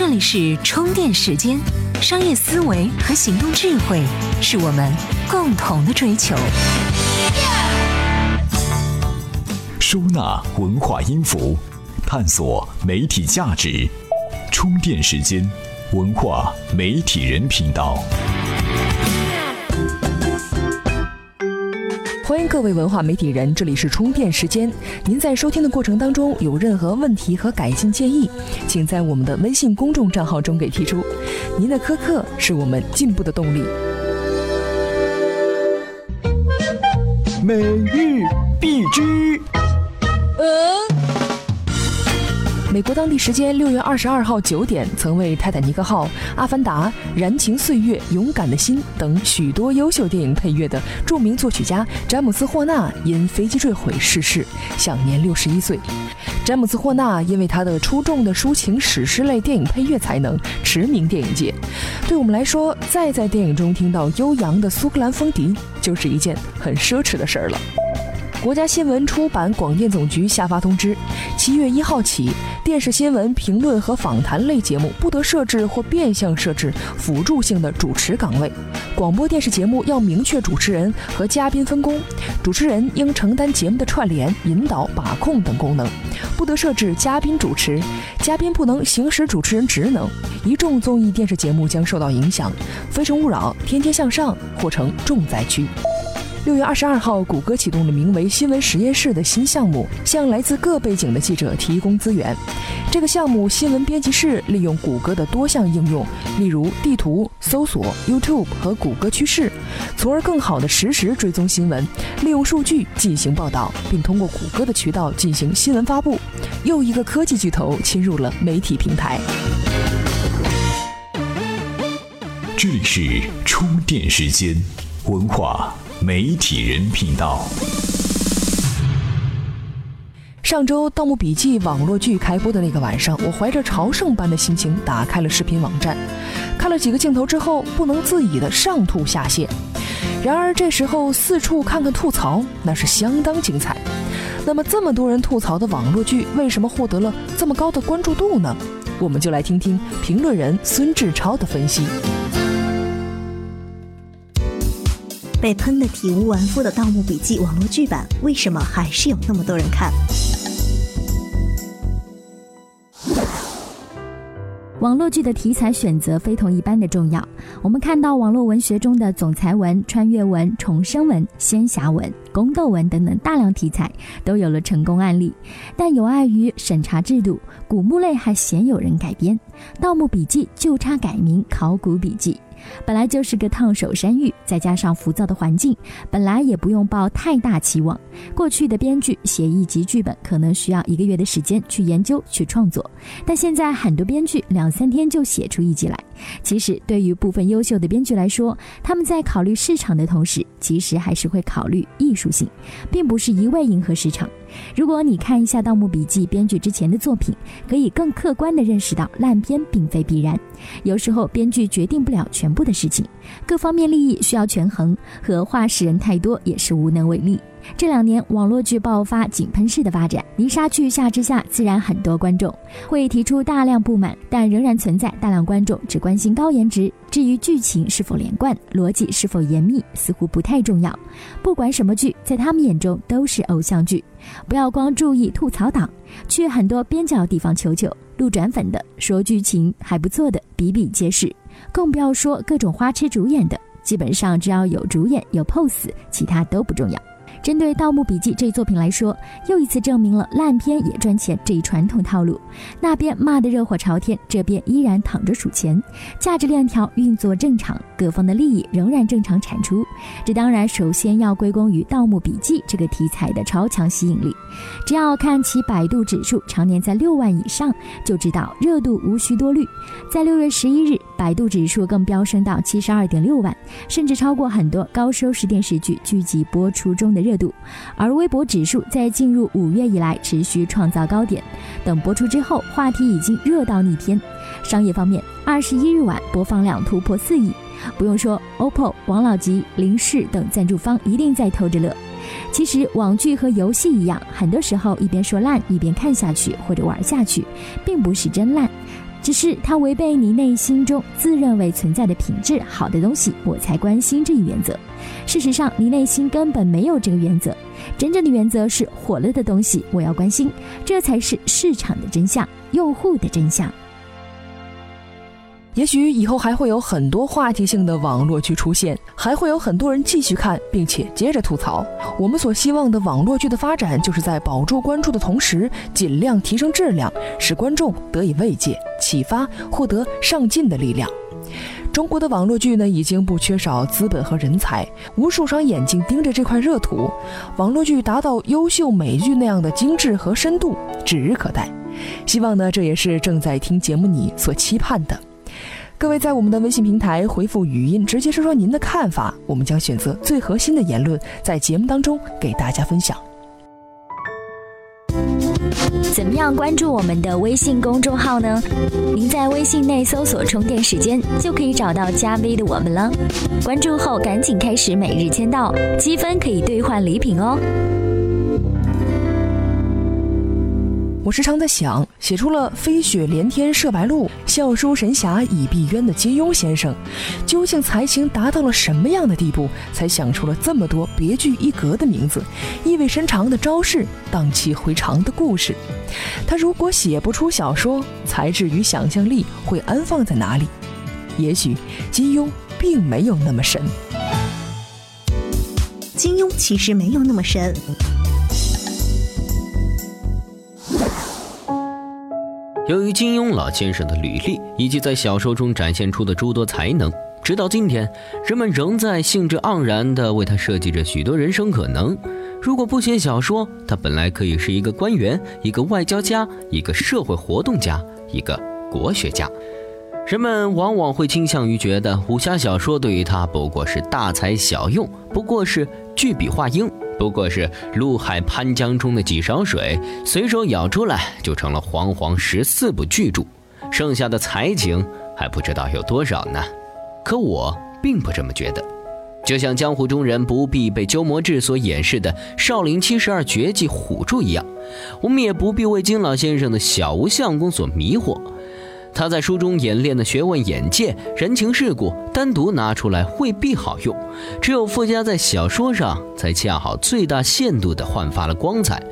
这里是充电时间，商业思维和行动智慧是我们共同的追求。收纳文化音符，探索媒体价值。充电时间，文化媒体人频道。欢迎各位文化媒体人，这里是充电时间。您在收听的过程当中有任何问题和改进建议，请在我们的微信公众账号中给提出。您的苛刻是我们进步的动力。每日必知。美国当地时间六月二十二号九点，曾为《泰坦尼克号》《阿凡达》《燃情岁月》《勇敢的心》等许多优秀电影配乐的著名作曲家詹姆斯·霍纳因飞机坠毁逝世，享年六十一岁。詹姆斯·霍纳因为他的出众的抒情史诗类电影配乐才能驰名电影界。对我们来说，再在电影中听到悠扬的苏格兰风笛，就是一件很奢侈的事儿了。国家新闻出版广电总局下发通知：七月一号起，电视新闻评论和访谈类节目不得设置或变相设置辅助性的主持岗位。广播电视节目要明确主持人和嘉宾分工，主持人应承担节目的串联、引导、把控等功能，不得设置嘉宾主持，嘉宾不能行使主持人职能。一众综艺电视节目将受到影响，《非诚勿扰》《天天向上》或成重灾区。六月二十二号，谷歌启动了名为“新闻实验室”的新项目，向来自各背景的记者提供资源。这个项目“新闻编辑室”利用谷歌的多项应用，例如地图、搜索、YouTube 和谷歌趋势，从而更好地实时追踪新闻，利用数据进行报道，并通过谷歌的渠道进行新闻发布。又一个科技巨头侵入了媒体平台。这里是充电时间，文化。媒体人频道。上周《盗墓笔记》网络剧开播的那个晚上，我怀着朝圣般的心情打开了视频网站，看了几个镜头之后，不能自已的上吐下泻。然而这时候四处看看吐槽，那是相当精彩。那么这么多人吐槽的网络剧，为什么获得了这么高的关注度呢？我们就来听听评论人孙志超的分析。被喷得体无完肤的《盗墓笔记》网络剧版，为什么还是有那么多人看？网络剧的题材选择非同一般的重要。我们看到网络文学中的总裁文、穿越文、重生文、仙侠文、宫斗文等等大量题材都有了成功案例，但有碍于审查制度，古墓类还鲜有人改编，《盗墓笔记》就差改名《考古笔记》。本来就是个烫手山芋，再加上浮躁的环境，本来也不用抱太大期望。过去的编剧写一集剧本可能需要一个月的时间去研究、去创作，但现在很多编剧两三天就写出一集来。其实对于部分优秀的编剧来说，他们在考虑市场的同时，其实还是会考虑艺术性，并不是一味迎合市场。如果你看一下《盗墓笔记》编剧之前的作品，可以更客观地认识到烂片并非必然。有时候编剧决定不了全部的事情，各方面利益需要权衡，和话事人太多也是无能为力。这两年网络剧爆发井喷式的发展，泥沙俱下之下，自然很多观众会提出大量不满，但仍然存在大量观众只关心高颜值，至于剧情是否连贯、逻辑是否严密，似乎不太重要。不管什么剧，在他们眼中都是偶像剧。不要光注意吐槽党，去很多边角地方求求，路转粉的，说剧情还不错的比比皆是，更不要说各种花痴主演的，基本上只要有主演有 pose，其他都不重要。针对《盗墓笔记》这一作品来说，又一次证明了烂片也赚钱这一传统套路。那边骂得热火朝天，这边依然躺着数钱，价值链条运作正常，各方的利益仍然正常产出。这当然首先要归功于《盗墓笔记》这个题材的超强吸引力。只要看其百度指数常年在六万以上，就知道热度无需多虑。在六月十一日，百度指数更飙升到七十二点六万，甚至超过很多高收视电视剧剧集播出中的热。热度，而微博指数在进入五月以来持续创造高点，等播出之后，话题已经热到逆天。商业方面，二十一日晚播放量突破四亿，不用说，OPPO、王老吉、林氏等赞助方一定在偷着乐。其实网剧和游戏一样，很多时候一边说烂一边看下去或者玩下去，并不是真烂。只是它违背你内心中自认为存在的品质好的东西，我才关心这一原则。事实上，你内心根本没有这个原则。真正的原则是火了的东西我要关心，这才是市场的真相，用户的真相。也许以后还会有很多话题性的网络剧出现，还会有很多人继续看，并且接着吐槽。我们所希望的网络剧的发展，就是在保住关注的同时，尽量提升质量，使观众得以慰藉、启发，获得上进的力量。中国的网络剧呢，已经不缺少资本和人才，无数双眼睛盯着这块热土。网络剧达到优秀美剧那样的精致和深度，指日可待。希望呢，这也是正在听节目你所期盼的。各位在我们的微信平台回复语音，直接说说您的看法，我们将选择最核心的言论，在节目当中给大家分享。怎么样关注我们的微信公众号呢？您在微信内搜索“充电时间”，就可以找到加 V 的我们了。关注后赶紧开始每日签到，积分可以兑换礼品哦。我时常在想，写出了“飞雪连天射白鹿，笑书神侠倚碧鸳”的金庸先生，究竟才情达到了什么样的地步，才想出了这么多别具一格的名字、意味深长的招式、荡气回肠的故事？他如果写不出小说，才智与想象力会安放在哪里？也许金庸并没有那么神。金庸其实没有那么神。由于金庸老先生的履历以及在小说中展现出的诸多才能，直到今天，人们仍在兴致盎然地为他设计着许多人生可能。如果不写小说，他本来可以是一个官员、一个外交家、一个社会活动家、一个国学家。人们往往会倾向于觉得武侠小说对于他不过是大材小用，不过是句笔画鹰。不过是陆海潘江中的几勺水，随手舀出来就成了煌煌十四部巨著，剩下的才情还不知道有多少呢。可我并不这么觉得，就像江湖中人不必被鸠摩智所演示的少林七十二绝技唬住一样，我们也不必为金老先生的小无相功所迷惑。他在书中演练的学问、眼界、人情世故，单独拿出来未必好用，只有附加在小说上，才恰好最大限度地焕发了光彩。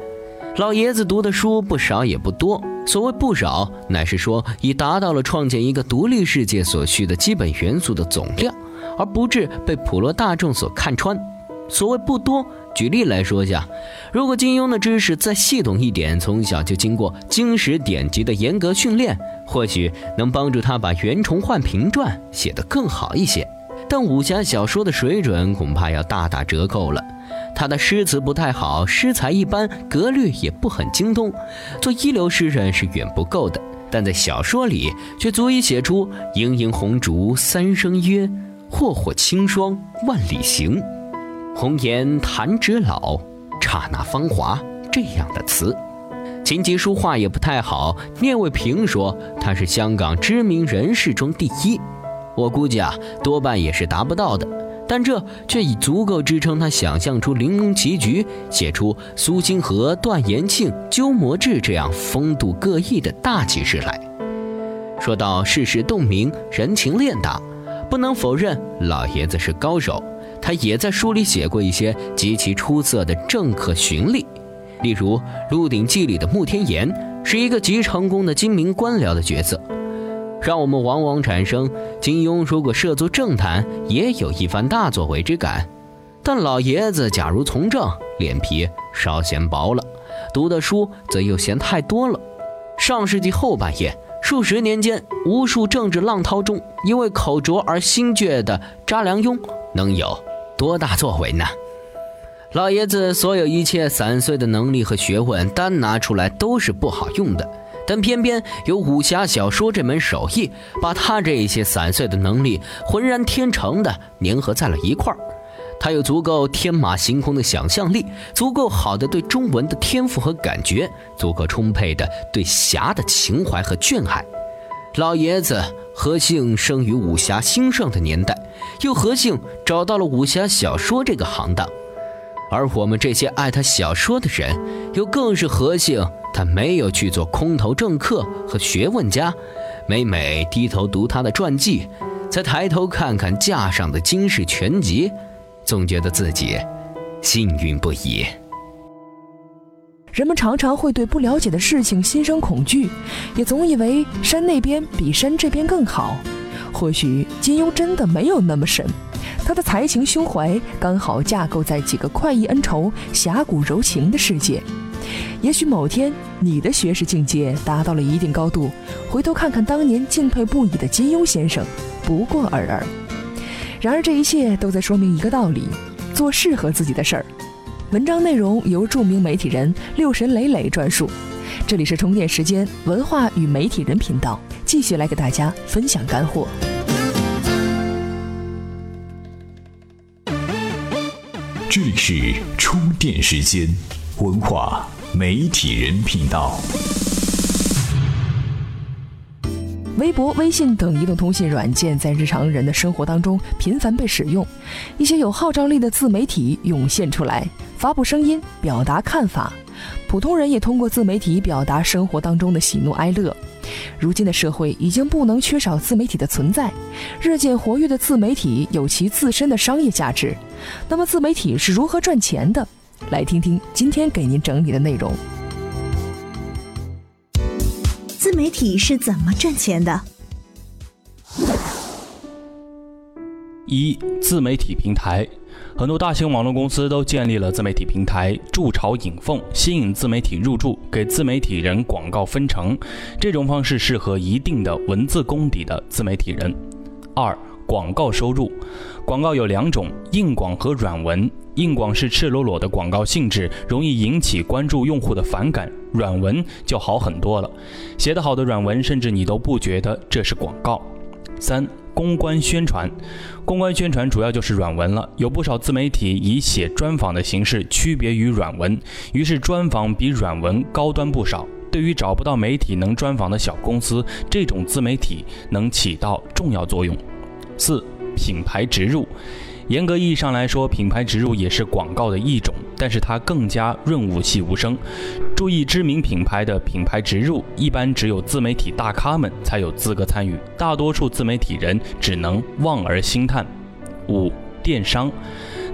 老爷子读的书不少也不多，所谓不少，乃是说已达到了创建一个独立世界所需的基本元素的总量，而不致被普罗大众所看穿。所谓不多。举例来说下，如果金庸的知识再系统一点，从小就经过经史典籍的严格训练，或许能帮助他把《袁崇焕平传》写得更好一些。但武侠小说的水准恐怕要大打折扣了。他的诗词不太好，诗才一般，格律也不很精通，做一流诗人是远不够的。但在小说里，却足以写出“盈盈红烛三生约，霍霍清霜万里行”。红颜弹指老，刹那芳华这样的词，琴棋书画也不太好。聂卫平说他是香港知名人士中第一，我估计啊，多半也是达不到的。但这却已足够支撑他想象出玲珑棋局，写出苏星河、段延庆、鸠摩智这样风度各异的大气势来。说到世事洞明，人情练达，不能否认老爷子是高手。他也在书里写过一些极其出色的政客巡吏，例如《鹿鼎记》里的穆天言是一个极成功的精明官僚的角色，让我们往往产生金庸如果涉足政坛也有一番大作为之感。但老爷子假如从政，脸皮稍显薄了，读的书则又嫌太多了。上世纪后半叶数十年间，无数政治浪涛中，因为口拙而心倔的查良镛，能有？多大作为呢？老爷子所有一切散碎的能力和学问，单拿出来都是不好用的。但偏偏有武侠小说这门手艺，把他这一些散碎的能力浑然天成的粘合在了一块儿。他有足够天马行空的想象力，足够好的对中文的天赋和感觉，足够充沛的对侠的情怀和眷爱。老爷子何幸生于武侠兴盛的年代，又何幸找到了武侠小说这个行当？而我们这些爱他小说的人，又更是何幸他没有去做空头政客和学问家，每每低头读他的传记，再抬头看看架上的金氏全集，总觉得自己幸运不已。人们常常会对不了解的事情心生恐惧，也总以为山那边比山这边更好。或许金庸真的没有那么神，他的才情胸怀刚好架构在几个快意恩仇、侠骨柔情的世界。也许某天你的学识境界达到了一定高度，回头看看当年敬佩不已的金庸先生，不过尔尔。然而这一切都在说明一个道理：做适合自己的事儿。文章内容由著名媒体人六神磊磊撰述。这里是充电时间文化与媒体人频道，继续来给大家分享干货。这里是充电时间文化媒体人频道。微博、微信等移动通信软件在日常人的生活当中频繁被使用，一些有号召力的自媒体涌现出来。发布声音，表达看法，普通人也通过自媒体表达生活当中的喜怒哀乐。如今的社会已经不能缺少自媒体的存在，日渐活跃的自媒体有其自身的商业价值。那么，自媒体是如何赚钱的？来听听今天给您整理的内容。自媒体是怎么赚钱的？一、自媒体平台。很多大型网络公司都建立了自媒体平台，筑巢引凤，吸引自媒体入驻，给自媒体人广告分成。这种方式适合一定的文字功底的自媒体人。二、广告收入，广告有两种，硬广和软文。硬广是赤裸裸的广告性质，容易引起关注用户的反感；软文就好很多了，写得好的软文，甚至你都不觉得这是广告。三。公关宣传，公关宣传主要就是软文了。有不少自媒体以写专访的形式区别于软文，于是专访比软文高端不少。对于找不到媒体能专访的小公司，这种自媒体能起到重要作用。四、品牌植入。严格意义上来说，品牌植入也是广告的一种，但是它更加润物细无声。注意，知名品牌的品牌植入，一般只有自媒体大咖们才有资格参与，大多数自媒体人只能望而兴叹。五、电商。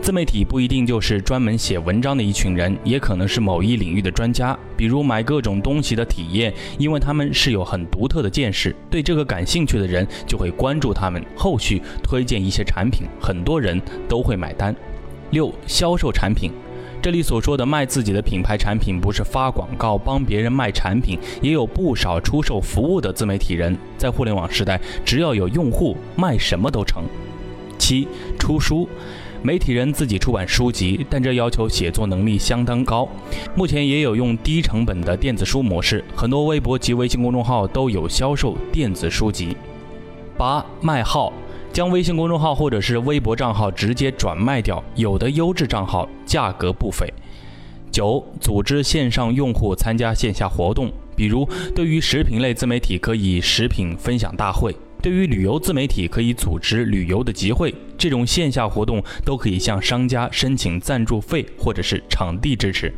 自媒体不一定就是专门写文章的一群人，也可能是某一领域的专家。比如买各种东西的体验，因为他们是有很独特的见识，对这个感兴趣的人就会关注他们，后续推荐一些产品，很多人都会买单。六、销售产品，这里所说的卖自己的品牌产品，不是发广告帮别人卖产品，也有不少出售服务的自媒体人。在互联网时代，只要有用户，卖什么都成。七、出书。媒体人自己出版书籍，但这要求写作能力相当高。目前也有用低成本的电子书模式，很多微博及微信公众号都有销售电子书籍。八卖号，将微信公众号或者是微博账号直接转卖掉，有的优质账号价格不菲。九组织线上用户参加线下活动，比如对于食品类自媒体可以食品分享大会。对于旅游自媒体，可以组织旅游的集会，这种线下活动都可以向商家申请赞助费或者是场地支持。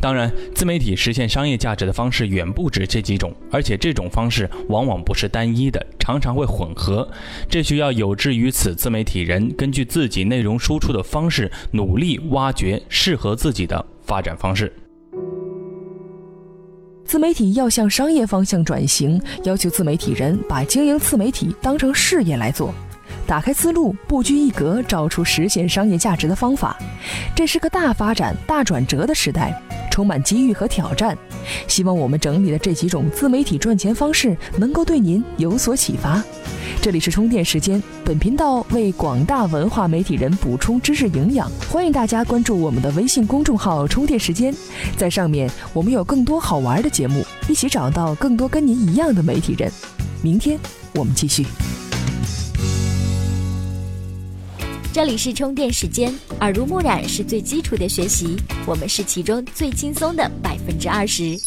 当然，自媒体实现商业价值的方式远不止这几种，而且这种方式往往不是单一的，常常会混合。这需要有志于此自媒体人根据自己内容输出的方式，努力挖掘适合自己的发展方式。自媒体要向商业方向转型，要求自媒体人把经营自媒体当成事业来做，打开思路，不拘一格，找出实现商业价值的方法。这是个大发展、大转折的时代，充满机遇和挑战。希望我们整理的这几种自媒体赚钱方式能够对您有所启发。这里是充电时间，本频道为广大文化媒体人补充知识营养，欢迎大家关注我们的微信公众号“充电时间”，在上面我们有更多好玩的节目，一起找到更多跟您一样的媒体人。明天我们继续。这里是充电时间，耳濡目染是最基础的学习，我们是其中最轻松的百分之二十。